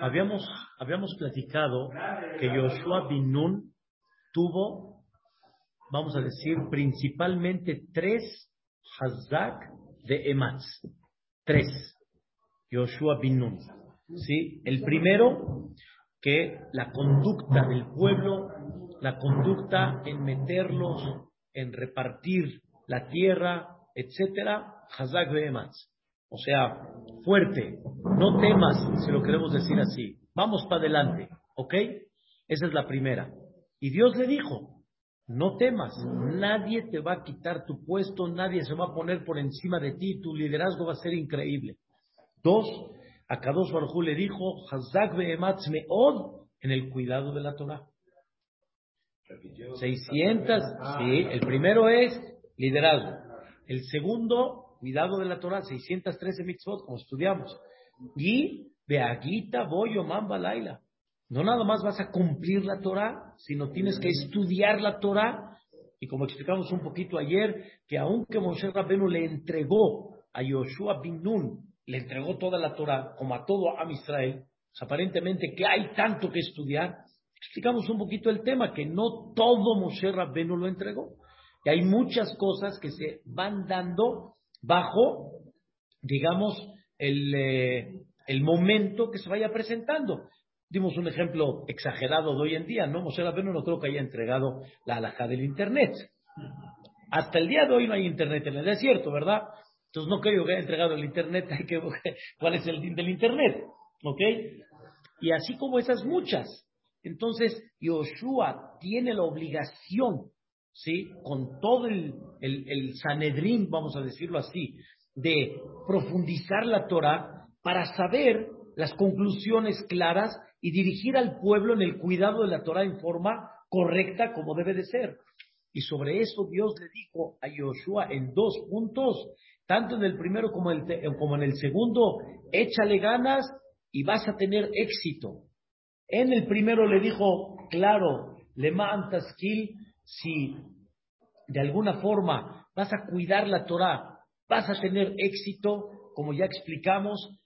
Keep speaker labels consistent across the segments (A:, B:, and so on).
A: habíamos, habíamos platicado que Yoshua bin Nun tuvo, vamos a decir, principalmente tres Hazak de Ematz. Tres. Yoshua bin Nun. ¿Sí? El primero, que la conducta del pueblo, la conducta en meterlos, en repartir la tierra, etcétera, Hazak de Ematz. O sea, fuerte, no temas, si lo queremos decir así. Vamos para adelante, ¿ok? Esa es la primera. Y Dios le dijo, no temas, nadie te va a quitar tu puesto, nadie se va a poner por encima de ti, tu liderazgo va a ser increíble. Dos, a Kadosh Baruj le dijo, Hazak me'od, en el cuidado de la Torah. 600, sí, el primero es liderazgo. El segundo, cuidado de la Torah, 613 mitzvot, como estudiamos. Y Beaguita, Boyo, Mamba, Laila. No nada más vas a cumplir la Torah, sino tienes que estudiar la Torah. Y como explicamos un poquito ayer, que aunque Moshe Rabbenu le entregó a Yoshua bin Nun, le entregó toda la Torah, como a todo a Israel, pues aparentemente que hay tanto que estudiar, explicamos un poquito el tema, que no todo Moshe Rabbenu lo entregó. Y hay muchas cosas que se van dando bajo, digamos, el, eh, el momento que se vaya presentando. Dimos un ejemplo exagerado de hoy en día, ¿no? Moshe Rabbeinu no creo que haya entregado la alhaja del Internet. Hasta el día de hoy no hay Internet en el desierto, ¿verdad? Entonces no creo que haya entregado el Internet, hay que cuál es el del Internet, ¿ok? Y así como esas muchas. Entonces, Yoshua tiene la obligación ¿sí? con todo el, el, Sanedrín, vamos a decirlo así, de profundizar la Torah para saber las conclusiones claras y dirigir al pueblo en el cuidado de la Torah en forma correcta como debe de ser. Y sobre eso Dios le dijo a Yoshua en dos puntos, tanto en el primero como, el, como en el segundo, échale ganas y vas a tener éxito. En el primero le dijo, claro, le Taskil, si de alguna forma vas a cuidar la Torah, vas a tener éxito, como ya explicamos,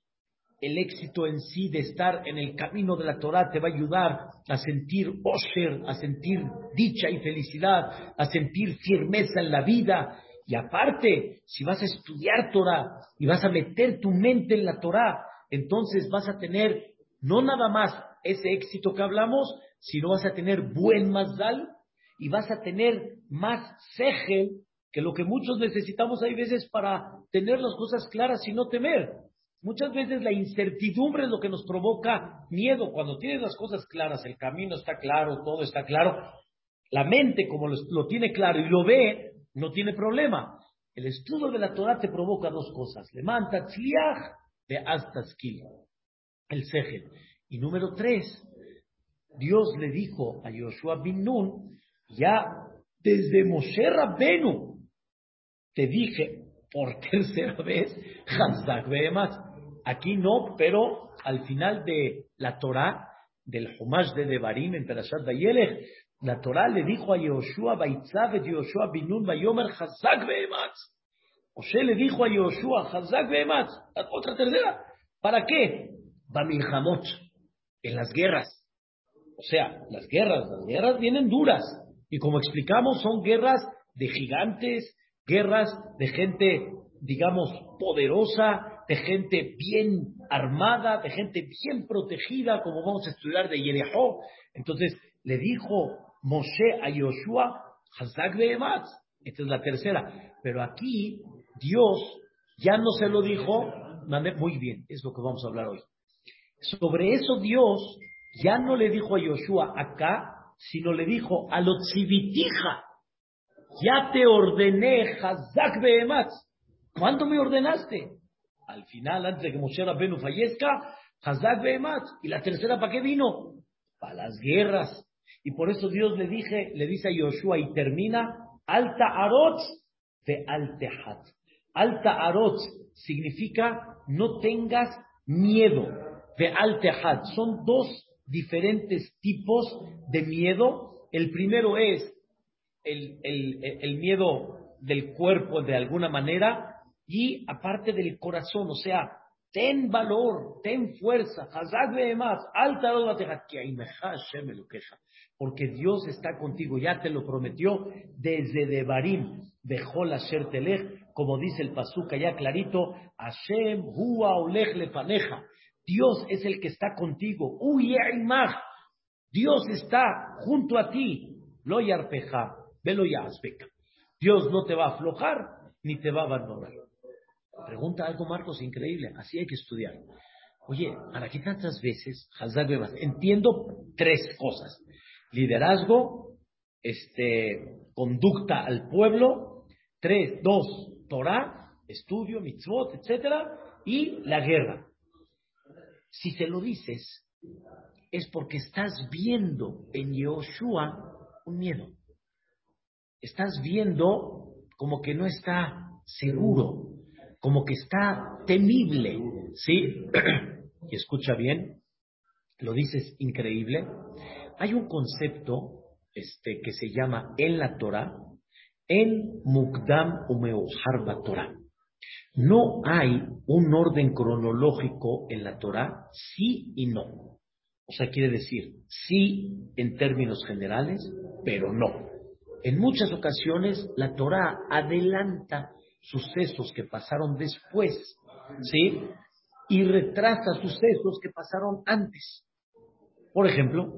A: el éxito en sí de estar en el camino de la Torah te va a ayudar a sentir osher, a sentir dicha y felicidad, a sentir firmeza en la vida. Y aparte, si vas a estudiar Torah y vas a meter tu mente en la Torah, entonces vas a tener no nada más ese éxito que hablamos, sino vas a tener buen mazdal y vas a tener más ceje que lo que muchos necesitamos hay veces para tener las cosas claras y no temer. Muchas veces la incertidumbre es lo que nos provoca miedo. Cuando tienes las cosas claras, el camino está claro, todo está claro, la mente como lo, tiene claro y lo ve, no tiene problema. El estudio de la Torah te provoca dos cosas. Le manta de hasta el ceje. Y número tres, Dios le dijo a Yoshua bin Nun, ya desde Moshe Rabbenu te dije por tercera vez, Hazak Aquí no, pero al final de la Torah, del Humash de Devarim en Perashat Vayelech, la Torah le dijo a Yoshua, Baitzav et Yoshua binun Bayomer Hazak Behematz. Moshe le dijo a Yoshua, Hazak Behematz. Otra tercera. ¿Para qué? Bamilhamot. En las guerras. O sea, las guerras, las guerras vienen duras. Y como explicamos, son guerras de gigantes, guerras de gente, digamos, poderosa, de gente bien armada, de gente bien protegida, como vamos a estudiar de Yerejó. Entonces le dijo Moshe a Yoshua, Hazak Behematz. Esta es la tercera. Pero aquí Dios ya no se lo dijo, muy bien, es lo que vamos a hablar hoy. Sobre eso Dios ya no le dijo a Yoshua acá, sino le dijo a Lotzivitija, ya te ordené Hazak Behematz. ¿Cuándo me ordenaste? Al final, antes de que Moshe Rabbeinu fallezca, Hazak Behematz. ¿Y la tercera para qué vino? Para las guerras. Y por eso Dios le dije, le dice a Yoshua y termina, Alta Arotz de Altehat. Alta Arotz significa no tengas miedo de Altehat. Son dos diferentes tipos de miedo. El primero es el, el, miedo del cuerpo de alguna manera y aparte del corazón, o sea, ten valor, ten fuerza, porque Dios está contigo, ya te lo prometió desde Devarim, dejó la Telech, como dice el Pazuca ya clarito, Hashem hua olech lefaneja, Dios es el que está contigo, Dios está junto a ti, lo yarpeja, velo Dios no te va a aflojar ni te va a abandonar. Pregunta algo, Marcos, increíble. Así hay que estudiar. Oye, ¿para qué tantas veces, Entiendo tres cosas. Liderazgo, este, conducta al pueblo, tres, dos, Torah, estudio, mitzvot, etcétera, y la guerra. Si se lo dices, es porque estás viendo en Yoshua un miedo. Estás viendo como que no está seguro, como que está temible, ¿sí? y escucha bien, lo dices increíble. Hay un concepto este, que se llama en la Torah, en Mukdam Umeohar Torah. No hay un orden cronológico en la Torah, sí y no. O sea, quiere decir sí en términos generales, pero no. En muchas ocasiones la Torah adelanta sucesos que pasaron después, ¿sí? Y retrasa sucesos que pasaron antes. Por ejemplo,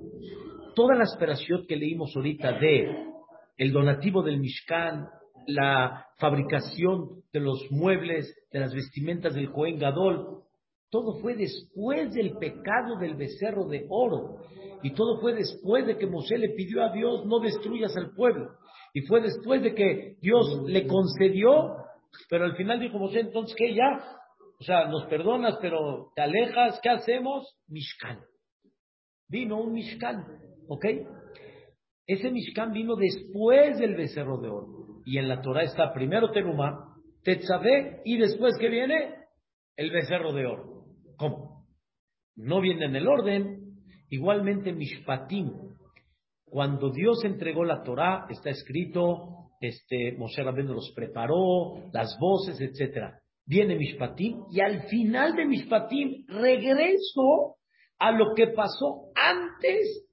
A: toda la esperación que leímos ahorita de el donativo del Mishkan, la fabricación de los muebles, de las vestimentas del Cohen Gadol, todo fue después del pecado del becerro de oro. Y todo fue después de que Moshe le pidió a Dios no destruyas al pueblo. Y fue después de que Dios le concedió pero al final dijo Moshe, entonces, ¿qué ya? O sea, nos perdonas, pero te alejas, ¿qué hacemos? Mishkan. Vino un Mishkan, ¿ok? Ese Mishkan vino después del becerro de oro. Y en la Torah está primero Terumá, Tetzabé, y después que viene el becerro de oro. ¿Cómo? No viene en el orden. Igualmente Mishpatim. Cuando Dios entregó la Torah, está escrito este, Moshe Rabbeinu los preparó, las voces, etcétera. Viene Mishpatim y al final de Mishpatim regreso a lo que pasó antes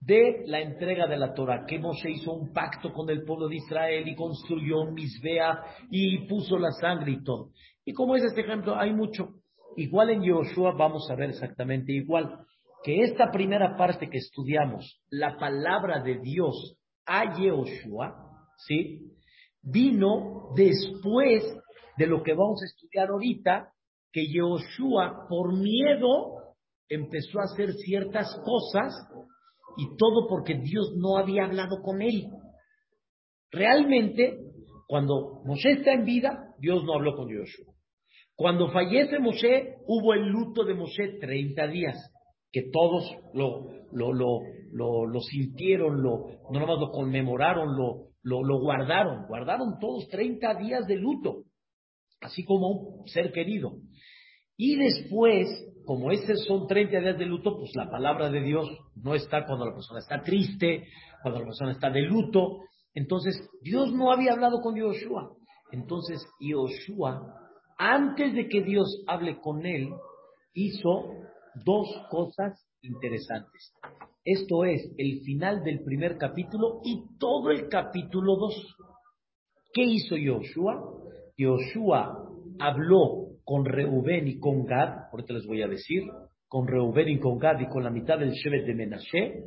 A: de la entrega de la Torah, que Moshe hizo un pacto con el pueblo de Israel y construyó un Misbea y puso la sangre y todo. Y como es este ejemplo, hay mucho. Igual en Yoshua vamos a ver exactamente igual, que esta primera parte que estudiamos, la palabra de Dios a Yoshua, ¿sí? Vino después de lo que vamos a estudiar ahorita, que Yoshua, por miedo, empezó a hacer ciertas cosas y todo porque Dios no había hablado con él. Realmente, cuando Moshe está en vida, Dios no habló con Yoshua. Cuando fallece Moshe, hubo el luto de Moshe 30 días, que todos lo, lo, lo, lo, sintieron, lo, no nomás lo conmemoraron, lo, lo, guardaron, guardaron todos 30 días de luto, así como un ser querido. Y después, como esos son 30 días de luto, pues la palabra de Dios no está cuando la persona está triste, cuando la persona está de luto. Entonces, Dios no había hablado con Yoshua. Entonces, Yoshua, antes de que Dios hable con él, hizo dos cosas interesantes. Esto es el final del primer capítulo y todo el capítulo 2. ¿Qué hizo Yoshua? Yoshua habló con Reubén y con Gad, ahorita les voy a decir, con Reubén y con Gad y con la mitad del Shevet de Menashe,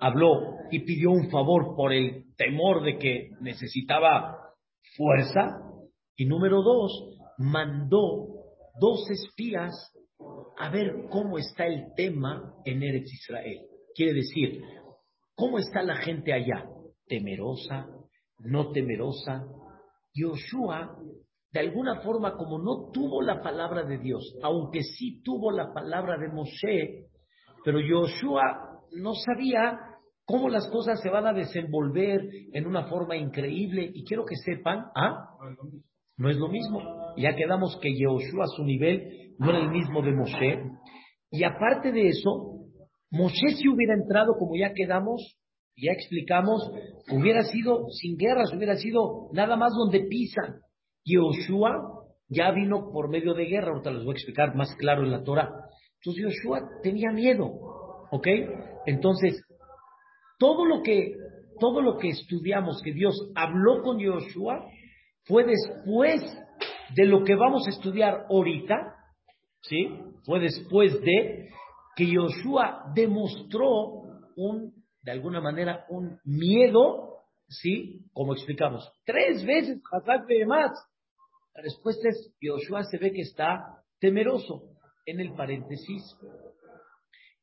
A: habló y pidió un favor por el temor de que necesitaba fuerza. Y número dos, mandó dos espías a ver cómo está el tema en Eretz Israel. Quiere decir, ¿cómo está la gente allá? ¿Temerosa? ¿No temerosa? Yoshua, de alguna forma, como no tuvo la palabra de Dios, aunque sí tuvo la palabra de Moshe, pero Yoshua no sabía cómo las cosas se van a desenvolver en una forma increíble. Y quiero que sepan, ¿ah? No es lo mismo. Ya quedamos que Yoshua a su nivel no era el mismo de Moshe. Y aparte de eso, Moshe si hubiera entrado, como ya quedamos, ya explicamos, hubiera sido sin guerras, hubiera sido nada más donde pisan. Yoshua ya vino por medio de guerra, ahorita les voy a explicar más claro en la Torah. Entonces Yoshua tenía miedo, ¿ok? Entonces, todo lo que, todo lo que estudiamos que Dios habló con Yoshua fue después de lo que vamos a estudiar ahorita, ¿sí? Fue después de que Yoshua demostró un, de alguna manera, un miedo, ¿sí? Como explicamos, tres veces, de más. La respuesta es, Yoshua se ve que está temeroso. En el paréntesis,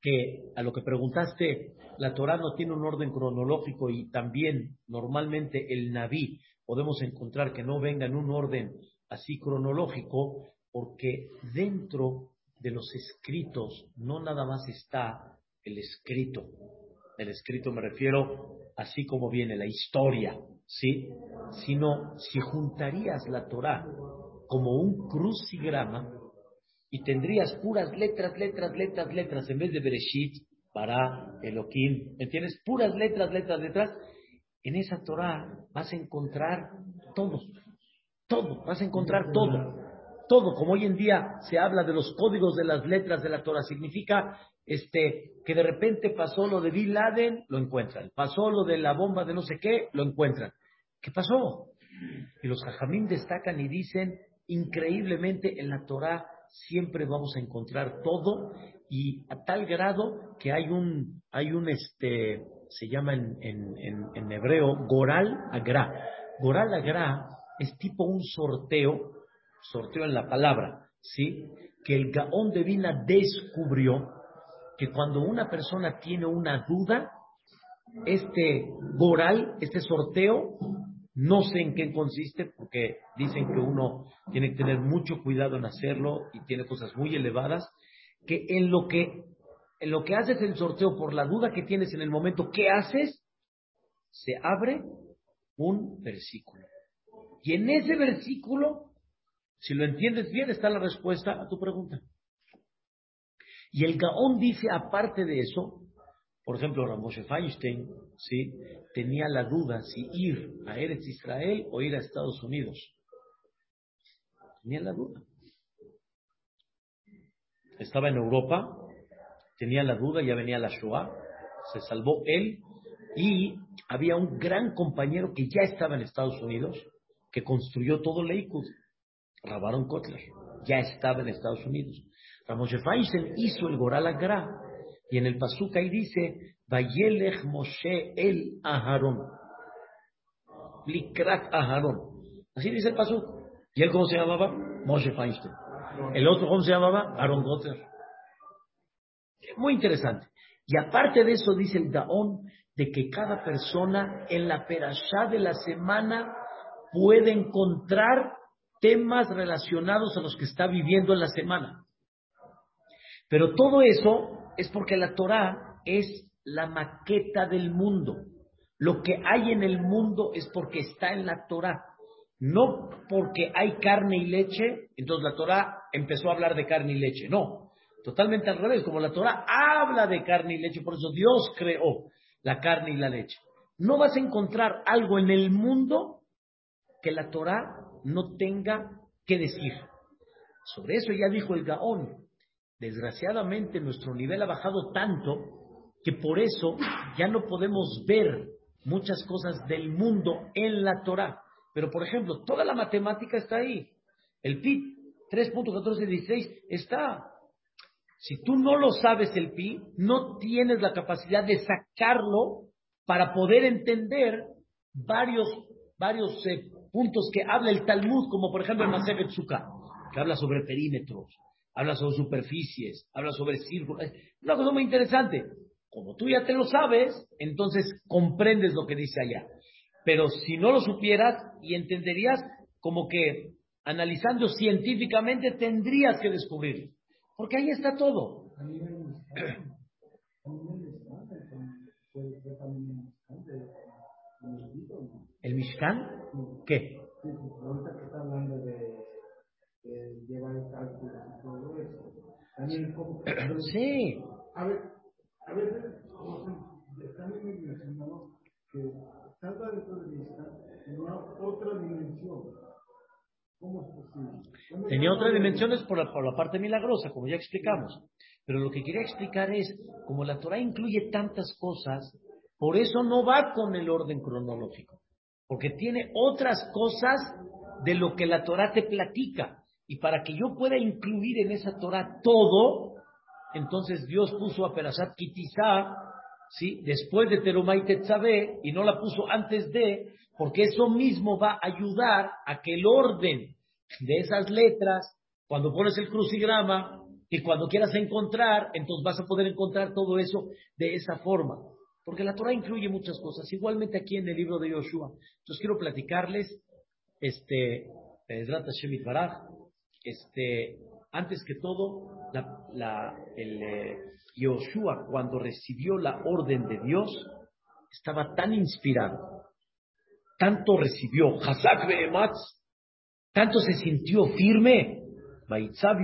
A: que a lo que preguntaste, la Torah no tiene un orden cronológico y también normalmente el Naví podemos encontrar que no venga en un orden así cronológico, porque dentro de los escritos no nada más está el escrito. El escrito me refiero así como viene la historia, ¿sí? Sino si juntarías la Torah como un crucigrama y tendrías puras letras, letras, letras, letras en vez de Bereshit para Elohim, ¿entiendes? Puras letras, letras, letras. En esa Torah vas a encontrar todo, todo, vas a encontrar todo, todo. Como hoy en día se habla de los códigos de las letras de la Torah, significa este, que de repente pasó lo de Bin Laden, lo encuentran. Pasó lo de la bomba de no sé qué, lo encuentran. ¿Qué pasó? Y los hajamim destacan y dicen, increíblemente en la Torah siempre vamos a encontrar todo y a tal grado que hay un, hay un, este, se llama en, en, en, hebreo, Goral Agra. Goral Agra es tipo un sorteo, sorteo en la palabra, ¿sí? Que el Gaón de Vina descubrió que cuando una persona tiene una duda, este Goral, este sorteo, no sé en qué consiste, porque dicen que uno tiene que tener mucho cuidado en hacerlo y tiene cosas muy elevadas, que en lo que, en lo que haces el sorteo por la duda que tienes en el momento, ¿qué haces? Se abre un versículo. Y en ese versículo, si lo entiendes bien, está la respuesta a tu pregunta. Y el Gaón dice, aparte de eso, por ejemplo, Ramoshe Feinstein, ¿sí? tenía la duda si ir a Eretz Israel o ir a Estados Unidos. Tenía la duda. Estaba en Europa, tenía la duda, ya venía la Shoah, se salvó él y había un gran compañero que ya estaba en Estados Unidos, que construyó todo Lakewood, Rabaron Kotler, ya estaba en Estados Unidos. Ramoshe Feinstein hizo el Goral Agra y en el Pasuk ahí dice, Vayelech Moshe el Aharon. Likrat Aharon. Así dice el Pasuk. ¿Y él cómo se llamaba? Moshe Feinstein. El otro, ¿cómo se llamaba? Aaron Gotter. Muy interesante. Y aparte de eso dice el Gaón de que cada persona en la perashá de la semana puede encontrar temas relacionados a los que está viviendo en la semana. Pero todo eso es porque la Torah es la maqueta del mundo. Lo que hay en el mundo es porque está en la Torah. No porque hay carne y leche, entonces la Torah empezó a hablar de carne y leche. No, totalmente al revés. Como la Torah habla de carne y leche, por eso Dios creó la carne y la leche. No vas a encontrar algo en el mundo que la Torah no tenga que decir. Sobre eso ya dijo el Gaón. Desgraciadamente nuestro nivel ha bajado tanto que por eso ya no podemos ver muchas cosas del mundo en la Torah. Pero por ejemplo, toda la matemática está ahí. El pi 3.1416 está. Si tú no lo sabes el pi, no tienes la capacidad de sacarlo para poder entender varios, varios eh, puntos que habla el Talmud, como por ejemplo el Maseret que habla sobre perímetros, habla sobre superficies, habla sobre círculos. Una cosa muy interesante. Como tú ya te lo sabes, entonces comprendes lo que dice allá. Pero si no lo supieras y entenderías como que analizando científicamente tendrías que descubrirlo. Porque ahí está todo. ¿El Mishkan? ¿Qué? Sí.
B: A ver, a ver, también que salva de vista en otra dimensión.
A: Tenía otras dimensiones por la, por la parte milagrosa, como ya explicamos. Pero lo que quería explicar es, como la Torah incluye tantas cosas, por eso no va con el orden cronológico, porque tiene otras cosas de lo que la Torah te platica. Y para que yo pueda incluir en esa Torah todo, entonces Dios puso a Perashat Kitizá, ¿sí? después de Terumay Tetzabé, y no la puso antes de, porque eso mismo va a ayudar a que el orden de esas letras, cuando pones el crucigrama y cuando quieras encontrar, entonces vas a poder encontrar todo eso de esa forma. Porque la Torah incluye muchas cosas, igualmente aquí en el libro de Yoshua. Entonces quiero platicarles, este, este, antes que todo, la, el eh, Yoshua, cuando recibió la orden de Dios, estaba tan inspirado, tanto recibió, Hazak tanto se sintió firme,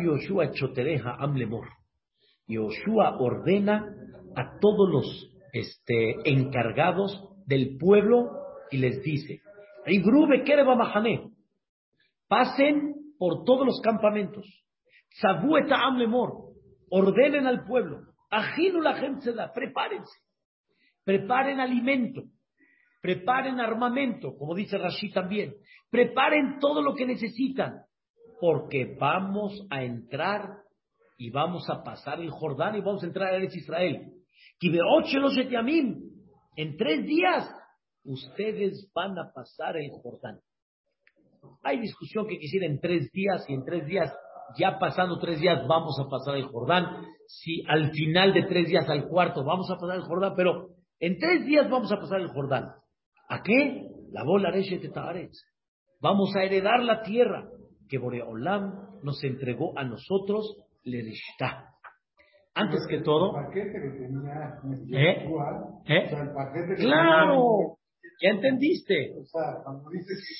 A: Yoshua chotereja amlemor. Yoshua ordena a todos los este, encargados del pueblo y les dice, pasen por todos los campamentos, Sabueta amlemor, ordenen al pueblo, ajino la gente prepárense, preparen alimento, preparen armamento, como dice Rashi también, preparen todo lo que necesitan, porque vamos a entrar y vamos a pasar el Jordán y vamos a entrar a Eretz Israel. En tres días ustedes van a pasar el Jordán. Hay discusión que quisiera en tres días y en tres días, ya pasando tres días, vamos a pasar el Jordán. Si al final de tres días, al cuarto, vamos a pasar el Jordán, pero en tres días vamos a pasar el Jordán. ¿A qué? La bola de Vamos a heredar la tierra que Boreolam nos entregó a nosotros, le está. Antes que todo. ¿Eh? ¿Eh? claro, ya entendiste.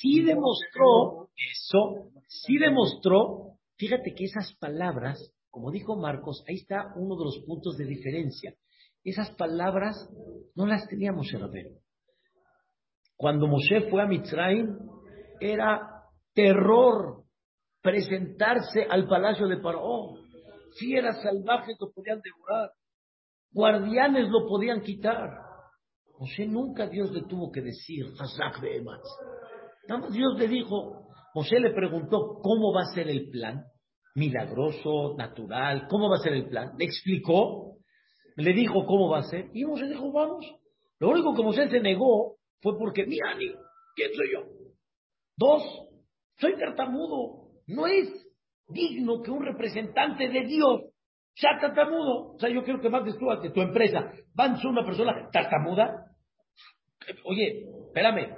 A: Sí demostró eso, sí demostró. Fíjate que esas palabras, como dijo Marcos, ahí está uno de los puntos de diferencia. Esas palabras no las teníamos en Rabén. Cuando Moshe fue a Mitzrayim, era terror presentarse al palacio de Paró. Fieras salvajes lo podían devorar, guardianes lo podían quitar. Moshe nunca Dios le tuvo que decir, Hazak Nada más Dios le dijo, Moshe le preguntó cómo va a ser el plan, milagroso, natural, cómo va a ser el plan. Le explicó, le dijo cómo va a ser, y Moshe dijo, vamos. Lo único que Moshe se negó fue porque, mira, ¿quién soy yo? Dos, soy tartamudo. No es digno que un representante de Dios sea tartamudo. O sea, yo quiero que mandes tú a tu empresa. A una persona tartamuda. Oye, espérame.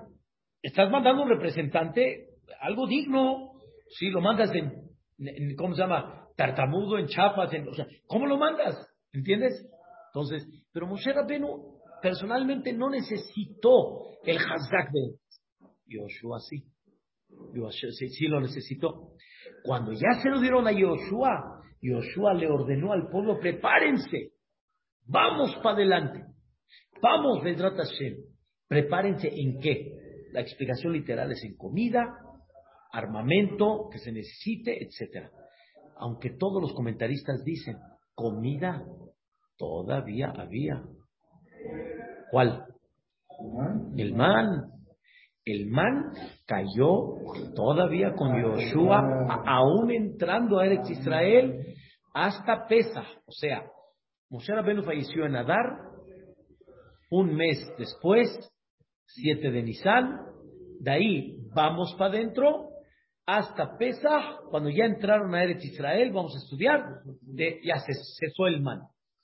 A: Estás mandando un representante algo digno. Si lo mandas en, ¿cómo se llama? Tartamudo, en chapas, en, o sea, ¿cómo lo mandas? ¿Entiendes? Entonces, pero Moshe Rabenu personalmente no necesitó el Hazak de Yoshua sí. Yoshua sí, lo necesitó. Cuando ya se lo dieron a Yoshua, Yoshua le ordenó al pueblo, prepárense, vamos para adelante, vamos, de Hashem. Prepárense en qué? La explicación literal es en comida, armamento que se necesite, etc. Aunque todos los comentaristas dicen, comida todavía había. ¿Cuál? El man. El man cayó todavía con Yoshua, aún entrando a Eretz Israel, hasta Pesa. O sea, Moshe Rabbeinu falleció en Adar, un mes después, 7 de Nisan, de ahí vamos para adentro, hasta Pesa, cuando ya entraron a Eretz Israel, vamos a estudiar, de, ya se cesó el man.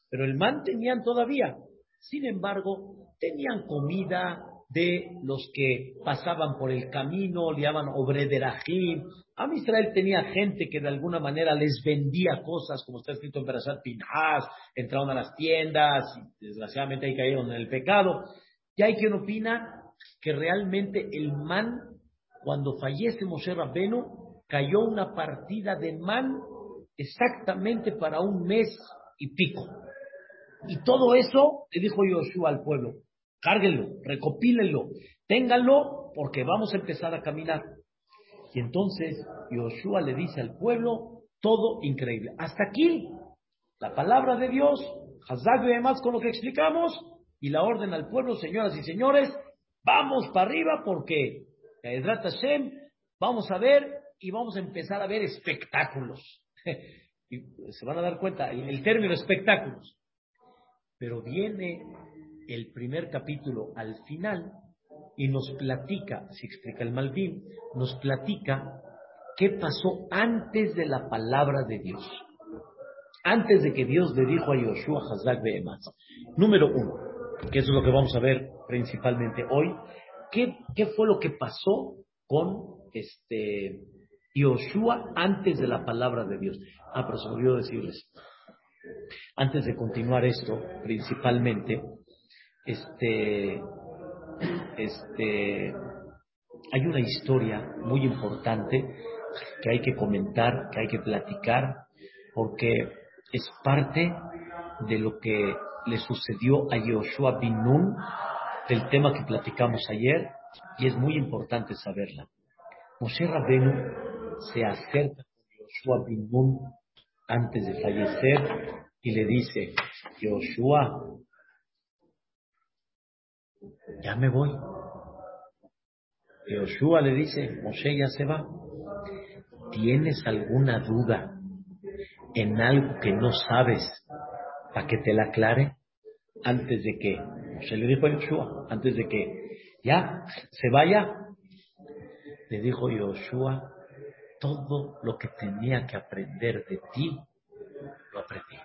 A: Pero el man tenían todavía. Sin embargo, tenían comida, de los que pasaban por el camino, le llaman obrederajim. A Israel tenía gente que de alguna manera les vendía cosas, como está escrito en Berashat Pinhas, entraron a las tiendas, y desgraciadamente ahí cayeron en el pecado. Y hay quien opina que realmente el man, cuando fallece Moshe Rabbeno, cayó una partida de man exactamente para un mes y pico. Y todo eso le dijo Yoshua al pueblo, Cárguenlo, recopílenlo, ténganlo, porque vamos a empezar a caminar. Y entonces Yoshua le dice al pueblo todo increíble. Hasta aquí, la palabra de Dios, Hazak más con lo que explicamos, y la orden al pueblo, señoras y señores, vamos para arriba porque Hashem, vamos a ver y vamos a empezar a ver espectáculos. y se van a dar cuenta, el, el término espectáculos. Pero viene el primer capítulo al final y nos platica, si explica el Malvin, nos platica qué pasó antes de la palabra de Dios. Antes de que Dios le dijo a Yoshua Hazak Behematz. Número uno, que eso es lo que vamos a ver principalmente hoy, ¿qué, qué fue lo que pasó con este Yoshua antes de la palabra de Dios? Ah, pero se olvidó decirles. Antes de continuar esto, principalmente, este, este, hay una historia muy importante que hay que comentar, que hay que platicar, porque es parte de lo que le sucedió a Yoshua bin Nun, del tema que platicamos ayer, y es muy importante saberla. Moshe Rabenu se acerca a Yoshua bin Nun antes de fallecer y le dice, Yoshua, ya me voy. Yoshua le dice, Moshe ya se va. ¿Tienes alguna duda en algo que no sabes para que te la aclare? Antes de que, Moshe le dijo a Yoshua, antes de que ya se vaya, le dijo Yoshua, todo lo que tenía que aprender de ti, lo aprendí.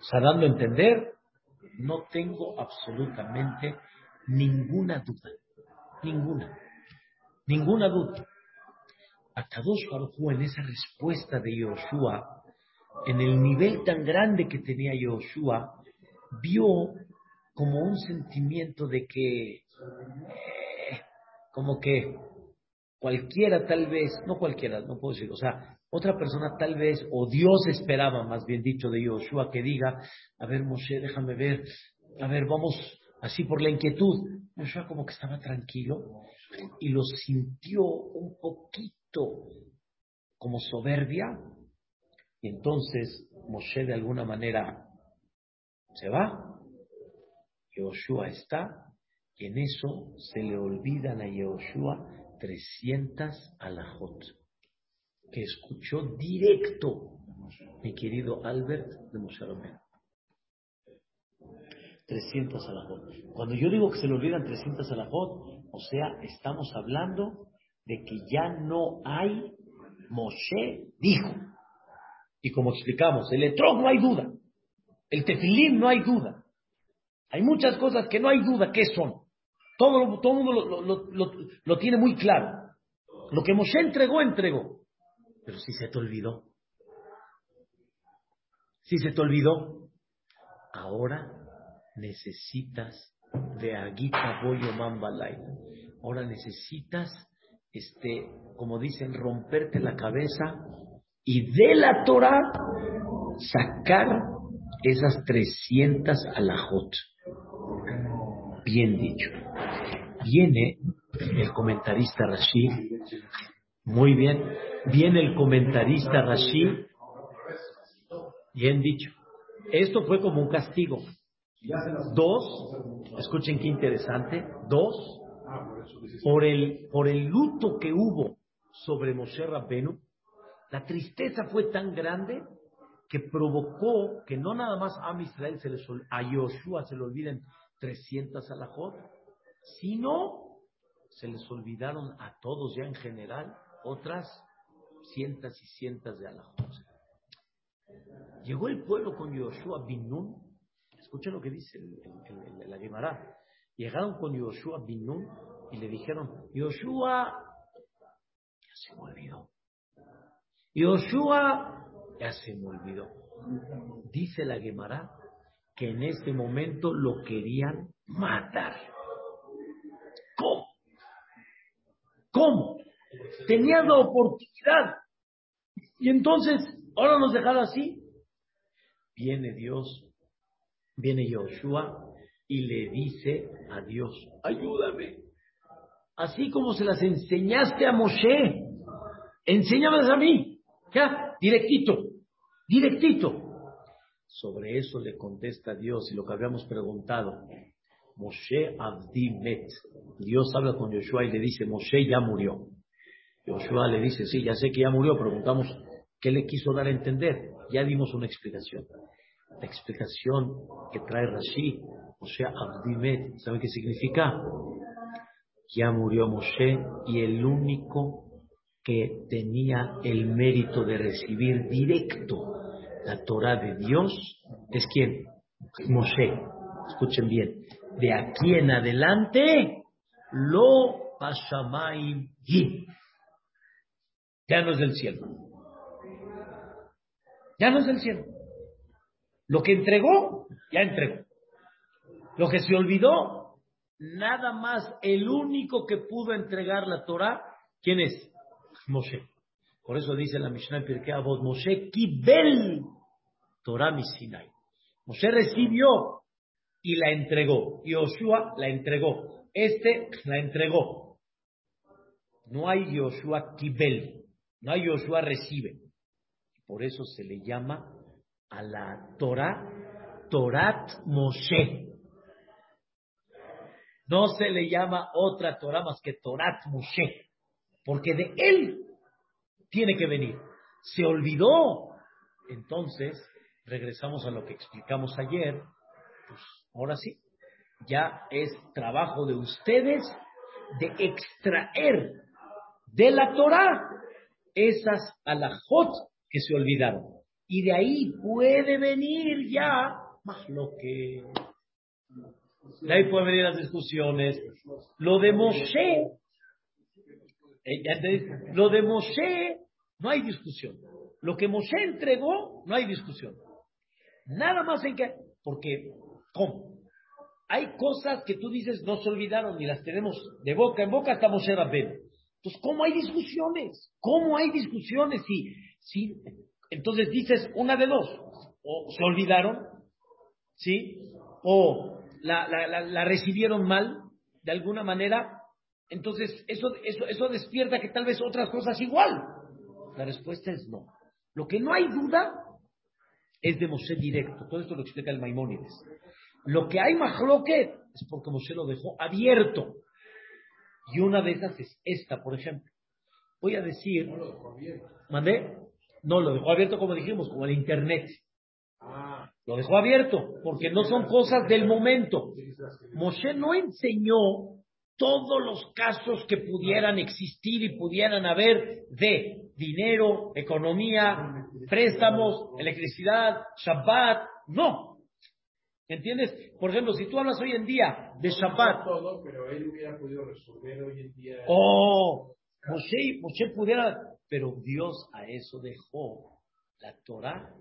A: O sea, dando a entender no tengo absolutamente ninguna duda. Ninguna. Ninguna duda. A Kadosh Baruj en esa respuesta de Yoshua, en el nivel tan grande que tenía Yoshua, vio como un sentimiento de que, eh, como que cualquiera tal vez, no cualquiera, no puedo decir, o sea, otra persona tal vez, o Dios esperaba, más bien dicho, de Yoshua, que diga, a ver, Moshe, déjame ver, a ver, vamos así por la inquietud. Yoshua como que estaba tranquilo y lo sintió un poquito como soberbia. Y entonces Moshe de alguna manera se va, Yoshua está, y en eso se le olvidan a Yoshua 300 alajot que escuchó directo mi querido Albert de Moshe Romero. 300 alajot. Cuando yo digo que se le olvidan 300 alajot, o sea, estamos hablando de que ya no hay Moshe dijo. Y como explicamos, el etrog no hay duda. El tefilín no hay duda. Hay muchas cosas que no hay duda qué son. Todo, todo mundo lo, lo, lo tiene muy claro. Lo que Moshe entregó, entregó. Pero si se te olvidó. Si se te olvidó, ahora necesitas de Agita Boyo Mambalay. Ahora necesitas, este, como dicen, romperte la cabeza y de la Torah sacar esas 300 alajot. Bien dicho. Viene el comentarista Rashid, muy bien, Viene el comentarista Rashid, bien dicho. Esto fue como un castigo. Dos, escuchen qué interesante, dos, por el, por el luto que hubo sobre Moshe Rabbenu, la tristeza fue tan grande que provocó que no nada más a Israel se les, a se le olviden 300 alajot, sino se les olvidaron a todos ya en general otras cientas y cientas de alajot. Llegó el pueblo con Yoshua bin Nun. Escuchen lo que dice la Gemara. Llegaron con Yoshua bin Nun y le dijeron, Yoshua, ya se me olvidó. Yoshua, ya se me olvidó. Dice la Gemara que en este momento lo querían matar. ¿Cómo? ¿Cómo? Tenían la oportunidad. Y entonces, ahora nos dejaron así. Viene Dios, viene Yoshua y le dice a Dios, ayúdame. así como se las enseñaste a Moshe, enséñamelas a mí. Ya, directito, directito. Sobre eso le contesta Dios y lo que habíamos preguntado. Moshe Abdi Met. Dios habla con Yoshua y le dice, Moshe ya murió. Yoshua le dice, sí, ya sé que ya murió. Preguntamos, ¿qué le quiso dar a entender? Ya dimos una explicación. La explicación que trae Rashi, Moshe Abdi Met, ¿saben qué significa? Ya murió Moshe y el único que tenía el mérito de recibir directo la Torah de Dios es quién? Moshe. Escuchen bien. De aquí en adelante, lo pasamaim Ya no es del cielo. Ya no es del cielo. Lo que entregó, ya entregó. Lo que se olvidó, nada más el único que pudo entregar la Torah, ¿quién es? Moshe. Por eso dice la Mishnah en Pirkei Avot, Moshe kibel Torah Misinai. Moshe recibió y la entregó. Y Yoshua la entregó. Este la entregó. No hay Yoshua kibel. No hay Yoshua recibe. Por eso se le llama a la Torah Torat Moshe. No se le llama otra Torah más que Torat Moshe. Porque de él tiene que venir. Se olvidó. Entonces, regresamos a lo que explicamos ayer. Pues ahora sí, ya es trabajo de ustedes de extraer de la Torah esas alajot que se olvidaron. Y de ahí puede venir ya más lo que. De ahí pueden venir las discusiones. Lo de Moshe, lo de Moshe no hay discusión. Lo que Moshe entregó, no hay discusión. Nada más en que, porque, ¿cómo? Hay cosas que tú dices no se olvidaron y las tenemos de boca en boca hasta Moshe Rabben. Entonces, ¿cómo hay discusiones? ¿Cómo hay discusiones? Si, si, entonces dices una de dos, o se olvidaron, ¿sí? O la, la, la recibieron mal, de alguna manera, entonces eso, eso, eso despierta que tal vez otras cosas igual. La respuesta es no. Lo que no hay duda es de Moshe directo. Todo esto lo explica el Maimónides. Lo que hay majloque es porque Moshe lo dejó abierto. Y una de esas es esta, por ejemplo. Voy a decir. No lo dejó abierto. ¿Mandé? No, lo dejó abierto como dijimos, como el Internet. Ah. Lo dejó abierto, porque no son cosas del momento. Moshe no enseñó todos los casos que pudieran existir y pudieran haber de dinero, economía, préstamos, electricidad, Shabbat, no. ¿Entiendes? Por ejemplo, si tú hablas hoy en día de Shabbat.
B: Todo, pero él hubiera podido resolver hoy en día.
A: Oh, Moshe, Moshe pudiera, pero Dios a eso dejó la Torah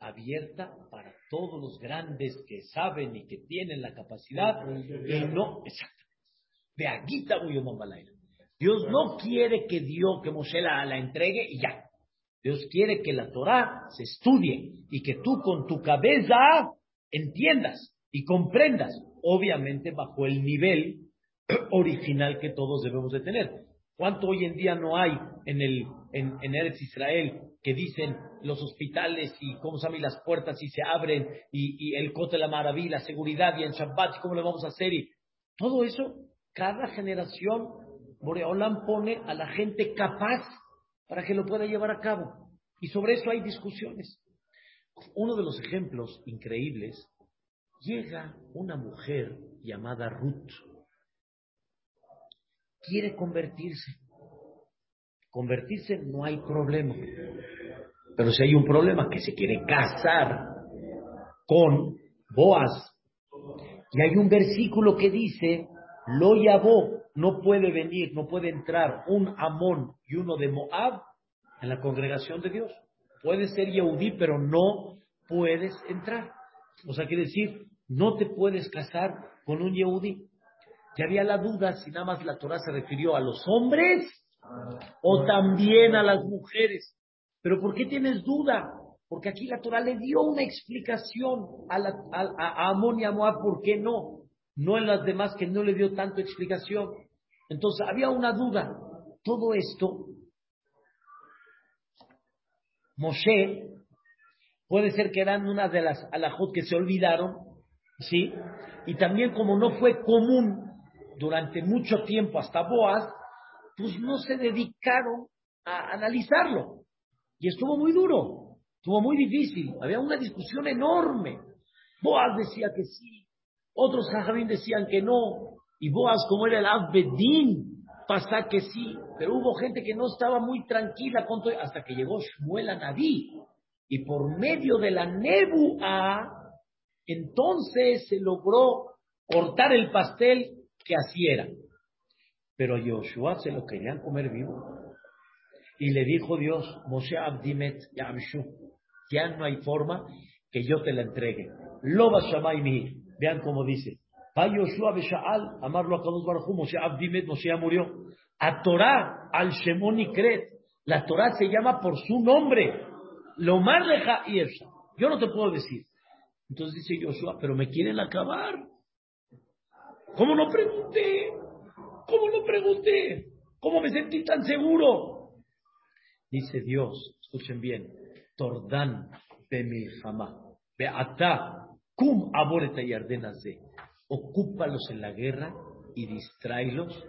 A: abierta para todos los grandes que saben y que tienen la capacidad y no, exactamente. De Dios no quiere que Dios, que Moshe la, la entregue y ya. Dios quiere que la Torah se estudie y que tú con tu cabeza entiendas y comprendas, obviamente bajo el nivel original que todos debemos de tener. ¿Cuánto hoy en día no hay en el en, en Eretz Israel que dicen los hospitales y cómo se abren las puertas y se abren y, el cote de la maravilla, la seguridad y en Shabbat cómo lo vamos a hacer y todo eso cada generación Boreolam pone a la gente capaz para que lo pueda llevar a cabo. Y sobre eso hay discusiones. Uno de los ejemplos increíbles, llega una mujer llamada Ruth. Quiere convertirse. Convertirse no hay problema. Pero si hay un problema, que se quiere casar con Boaz. Y hay un versículo que dice, lo llamó no puede venir, no puede entrar un Amón y uno de Moab en la congregación de Dios. Puede ser Yehudí, pero no puedes entrar. O sea, quiere decir, no te puedes casar con un Yehudí. Ya había la duda si nada más la Torah se refirió a los hombres o también a las mujeres. Pero ¿por qué tienes duda? Porque aquí la Torah le dio una explicación a, a Amón y a Moab, ¿por qué no? No en las demás que no le dio tanto explicación. Entonces había una duda. Todo esto, Moshe, puede ser que eran una de las alajot que se olvidaron, ¿sí? Y también como no fue común durante mucho tiempo hasta Boaz, pues no se dedicaron a analizarlo. Y estuvo muy duro, estuvo muy difícil, había una discusión enorme. Boaz decía que sí, otros jajamín decían que no, y Boaz, como era el Abedín, pasa que sí, pero hubo gente que no estaba muy tranquila con todo, hasta que llegó Shmuel a Naví, y por medio de la nebua, entonces se logró cortar el pastel que así era. Pero a Yoshua se lo querían comer vivo. Y le dijo Dios, Moshe Abdimet Yamshu, ya no hay forma que yo te la entregue. Loba Shamay Vean cómo dice. Va Yoshua Beshaal, amarlo a Kadosh Baruj Moshe Abdimet, Moshe ya murió. A Torah, al Shemon Kret. La Torah se llama por su nombre. Lo más leja y Yo no te puedo decir. Entonces dice Yoshua, pero me quieren acabar. ¿Cómo no pregunté? ¿Cómo no pregunté? ¿Cómo me sentí tan seguro? Dice Dios, escuchen bien, Tordán Bemilhamá, Beata, Kum Aboreta Yardenaze, ocúpalos en la guerra y distráelos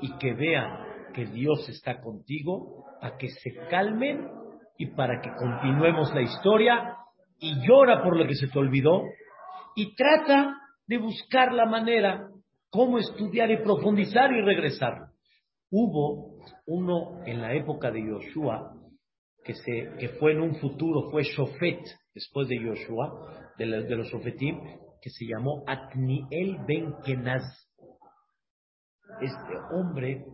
A: y que vean que Dios está contigo para que se calmen y para que continuemos la historia. Y llora por lo que se te olvidó. Y trata de buscar la manera cómo estudiar y profundizar y regresar. Hubo uno en la época de Yoshua que, que fue en un futuro, fue Shofet, después de Yoshua, de, los Shofetim, que se llamó Atniel Ben Kenaz. Este hombre,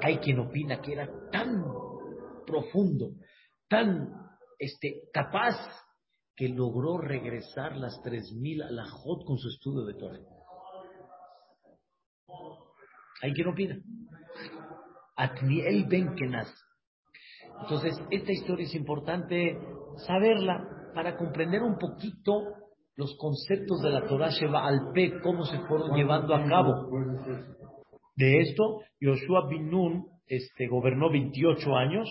A: hay quien opina que era tan profundo, tan este, capaz, que logró regresar las 3.000 alajot con su estudio de Torah. ¿Hay quien opina? Atniel Ben Kenaz. Entonces, esta historia es importante saberla para comprender un poquito los conceptos de la Torah Sheba al Pe, cómo se fueron llevando a cabo. De esto, Yoshua bin Nun este, gobernó 28 años.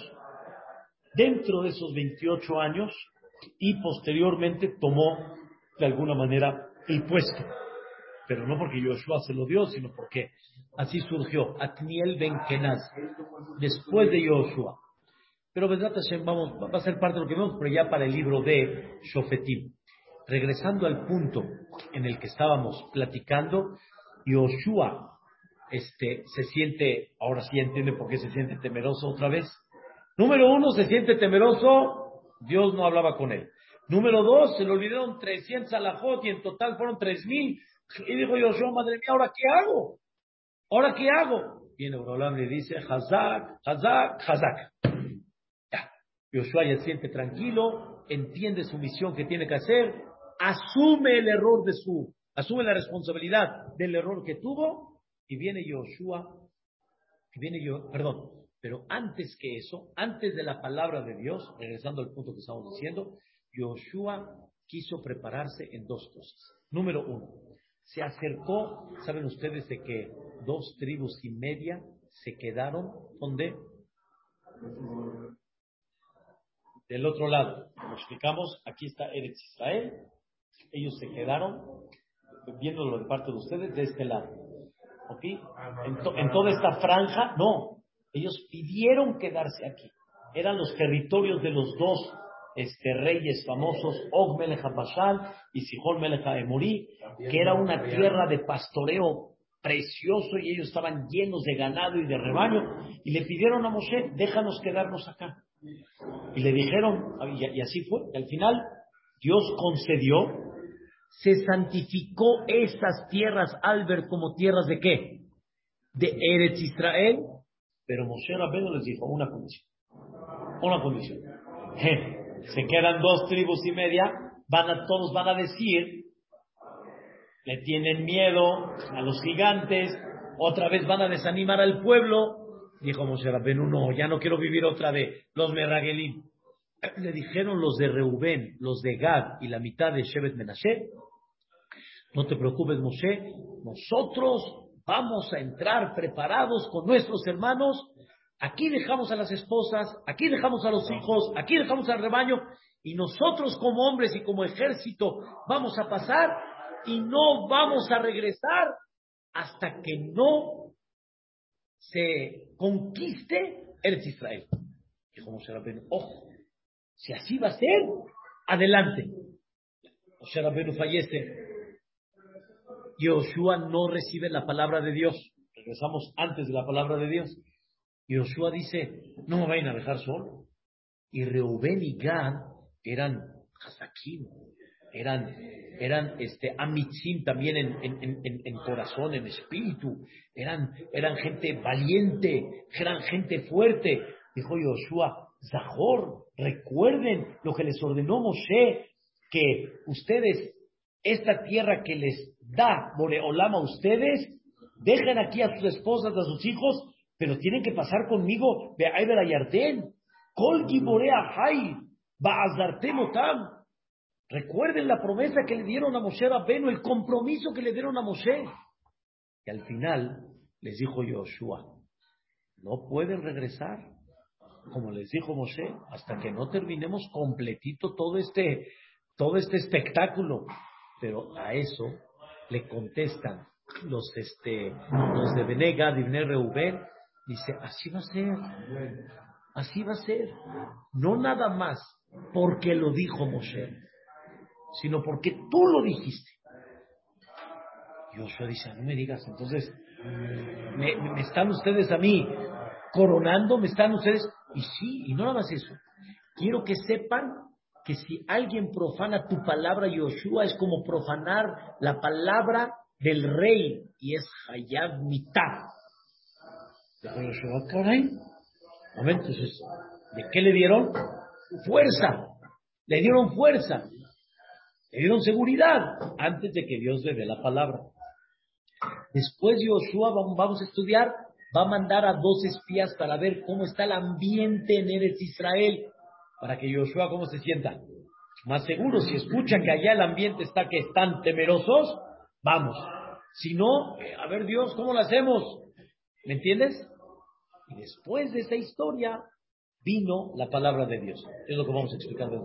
A: Dentro de esos 28 años, y posteriormente tomó de alguna manera el puesto. Pero no porque Yoshua se lo dio, sino porque así surgió Atniel Ben Kenaz, después de Yoshua. Pero vamos, va a ser parte de lo que vemos, pero ya para el libro de Shofetim. Regresando al punto en el que estábamos platicando, Yoshua este, se siente, ahora sí entiende por qué se siente temeroso otra vez. Número uno, se siente temeroso, Dios no hablaba con él. Número dos, se le olvidaron 300 alajot y en total fueron 3000. Y dijo Yoshua, madre mía, ¿ahora qué hago? ¿Ahora qué hago? Viene Borolam le dice, Hazak, Hazak, Hazak. Yoshua ya siente tranquilo, entiende su misión que tiene que hacer, asume el error de su, asume la responsabilidad del error que tuvo y viene Yoshua, viene yo, perdón, pero antes que eso, antes de la palabra de Dios, regresando al punto que estamos diciendo, Yoshua quiso prepararse en dos cosas. Número uno, se acercó, saben ustedes de que dos tribus y media se quedaron, ¿dónde? Del otro lado. Como explicamos, aquí está Eretz Israel. Ellos se quedaron, viéndolo de parte de ustedes, de este lado. ¿Ok? En, en toda esta franja, no. Ellos pidieron quedarse aquí. Eran los territorios de los dos este, reyes famosos, Og Melech y Sihon Melech Emorí, que era una tierra de pastoreo precioso y ellos estaban llenos de ganado y de rebaño, y le pidieron a Moshe, déjanos quedarnos acá. Y le dijeron, y así fue, y al final Dios concedió, se santificó esas tierras, Albert, como tierras de qué? De Eretz Israel, pero Moshe Rabbeinu les dijo una condición, una condición se quedan dos tribus y media, van a, todos van a decir, le tienen miedo a los gigantes, otra vez van a desanimar al pueblo. Dijo Moshe Rabbeinu, no, ya no quiero vivir otra vez. Los Merragelim. Le dijeron los de Reubén, los de Gad y la mitad de Shevet Menashe, no te preocupes Moshe, nosotros vamos a entrar preparados con nuestros hermanos. Aquí dejamos a las esposas, aquí dejamos a los hijos, aquí dejamos al rebaño y nosotros como hombres y como ejército vamos a pasar y no vamos a regresar hasta que no se conquiste Eretz Israel. Dijo Moshe Rabbeinu, ojo, si así va a ser, adelante. Moshe Rabbeinu fallece. Yoshua no recibe la palabra de Dios. Regresamos antes de la palabra de Dios. Yoshua dice, no me vayan a dejar solo. Y Reuben y Gad eran Hazakim, eran, eran este, Amitzim también en, en, en, corazón, en espíritu, eran, eran gente valiente, eran gente fuerte. Dijo Yoshua, Zahor, recuerden lo que les ordenó Moshe, que ustedes, esta tierra que les da Boreolam a ustedes, dejen aquí a sus esposas, a sus hijos, pero tienen que pasar conmigo, Be'ayber Ayarten, Kol Giborea Hay, Ba'azartem Otam. Recuerden la promesa que le dieron a Moshe Rabbeinu, el compromiso que le dieron a Moshe. Y al final les dijo Yoshua, no pueden regresar, como les dijo Moshe, hasta que no terminemos completito todo este, todo este espectáculo. Pero a eso le contestan los, este, los de Benega, de Reuben, dice, así va a ser, así va a ser. No nada más porque lo dijo Moshe, sino porque tú lo dijiste. Joshua dice, no me digas, entonces, ¿me, están ustedes a mí coronando? ¿Me están ustedes? Y sí, y no nada más eso. Quiero que sepan que si alguien profana tu palabra, Yoshua, es como profanar la palabra del rey y es Hayab mitad. Dijo Yoshua, caray. Momento, ¿de qué le dieron? Fuerza. Le dieron fuerza. Le dieron seguridad antes de que Dios le dé la palabra. Después Yoshua, vamos a estudiar, va a mandar a dos espías para ver cómo está el ambiente en Eretz Israel para que Yoshua, ¿cómo se sienta? Más seguro, si escuchan que allá el ambiente está que están temerosos, vamos. Si no, eh, a ver Dios, ¿cómo lo hacemos? ¿Me entiendes? Y después de esa historia vino la palabra de Dios. Es lo que vamos a explicar de la